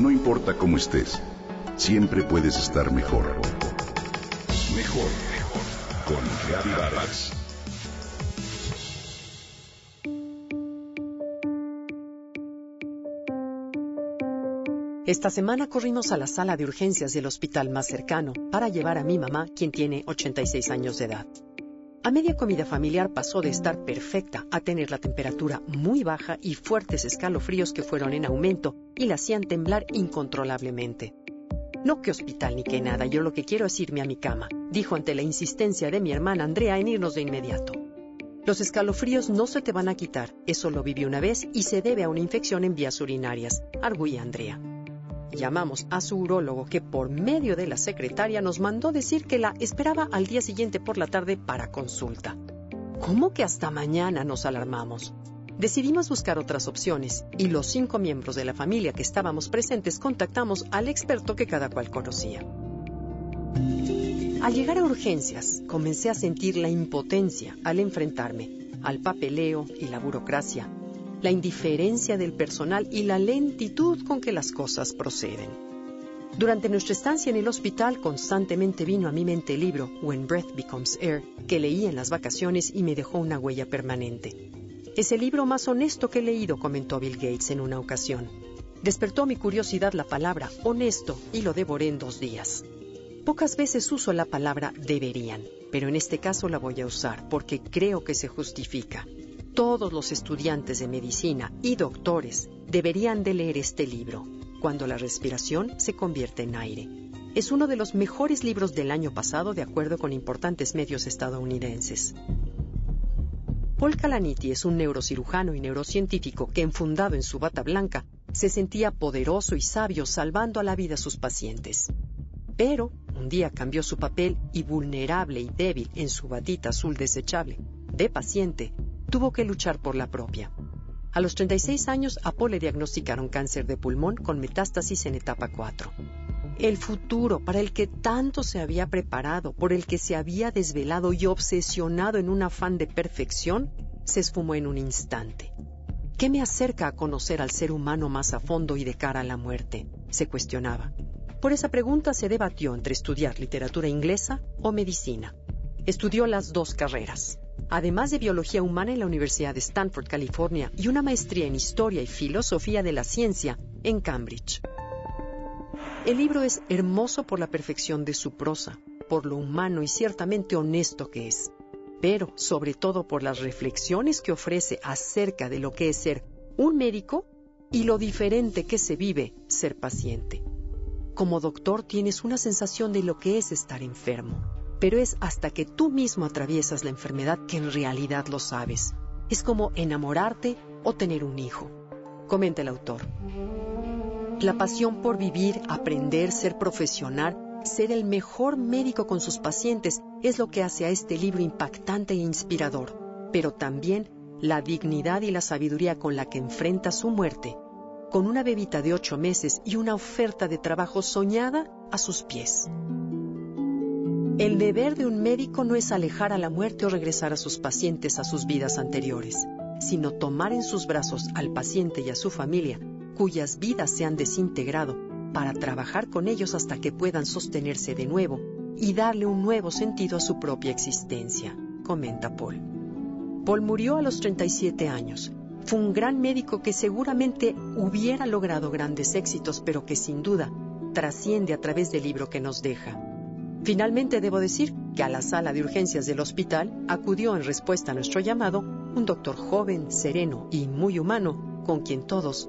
No importa cómo estés, siempre puedes estar mejor. Mejor, mejor. Con Vargas. Esta semana corrimos a la sala de urgencias del hospital más cercano para llevar a mi mamá, quien tiene 86 años de edad. A media comida familiar pasó de estar perfecta a tener la temperatura muy baja y fuertes escalofríos que fueron en aumento y la hacían temblar incontrolablemente. No que hospital ni que nada, yo lo que quiero es irme a mi cama, dijo ante la insistencia de mi hermana Andrea en irnos de inmediato. Los escalofríos no se te van a quitar, eso lo viví una vez y se debe a una infección en vías urinarias, arguía Andrea. Llamamos a su urólogo que por medio de la secretaria nos mandó decir que la esperaba al día siguiente por la tarde para consulta. ¿Cómo que hasta mañana nos alarmamos? Decidimos buscar otras opciones y los cinco miembros de la familia que estábamos presentes contactamos al experto que cada cual conocía. Al llegar a urgencias, comencé a sentir la impotencia al enfrentarme al papeleo y la burocracia, la indiferencia del personal y la lentitud con que las cosas proceden. Durante nuestra estancia en el hospital constantemente vino a mi mente el libro When Breath Becomes Air, que leí en las vacaciones y me dejó una huella permanente. Es el libro más honesto que he leído, comentó Bill Gates en una ocasión. Despertó mi curiosidad la palabra honesto y lo devoré en dos días. Pocas veces uso la palabra deberían, pero en este caso la voy a usar porque creo que se justifica todos los estudiantes de medicina y doctores deberían de leer este libro, Cuando la respiración se convierte en aire. Es uno de los mejores libros del año pasado de acuerdo con importantes medios estadounidenses. Paul Calaniti es un neurocirujano y neurocientífico que, enfundado en su bata blanca, se sentía poderoso y sabio salvando a la vida a sus pacientes. Pero un día cambió su papel y vulnerable y débil en su batita azul desechable, de paciente, tuvo que luchar por la propia. A los 36 años, a Paul le diagnosticaron cáncer de pulmón con metástasis en etapa 4. El futuro para el que tanto se había preparado, por el que se había desvelado y obsesionado en un afán de perfección, se esfumó en un instante. ¿Qué me acerca a conocer al ser humano más a fondo y de cara a la muerte? se cuestionaba. Por esa pregunta se debatió entre estudiar literatura inglesa o medicina. Estudió las dos carreras además de biología humana en la Universidad de Stanford, California, y una maestría en historia y filosofía de la ciencia en Cambridge. El libro es hermoso por la perfección de su prosa, por lo humano y ciertamente honesto que es, pero sobre todo por las reflexiones que ofrece acerca de lo que es ser un médico y lo diferente que se vive ser paciente. Como doctor tienes una sensación de lo que es estar enfermo pero es hasta que tú mismo atraviesas la enfermedad que en realidad lo sabes. Es como enamorarte o tener un hijo. Comenta el autor. La pasión por vivir, aprender, ser profesional, ser el mejor médico con sus pacientes es lo que hace a este libro impactante e inspirador, pero también la dignidad y la sabiduría con la que enfrenta su muerte, con una bebita de ocho meses y una oferta de trabajo soñada a sus pies. El deber de un médico no es alejar a la muerte o regresar a sus pacientes a sus vidas anteriores, sino tomar en sus brazos al paciente y a su familia, cuyas vidas se han desintegrado, para trabajar con ellos hasta que puedan sostenerse de nuevo y darle un nuevo sentido a su propia existencia, comenta Paul. Paul murió a los 37 años. Fue un gran médico que seguramente hubiera logrado grandes éxitos, pero que sin duda trasciende a través del libro que nos deja. Finalmente debo decir que a la sala de urgencias del hospital acudió en respuesta a nuestro llamado un doctor joven, sereno y muy humano, con quien todos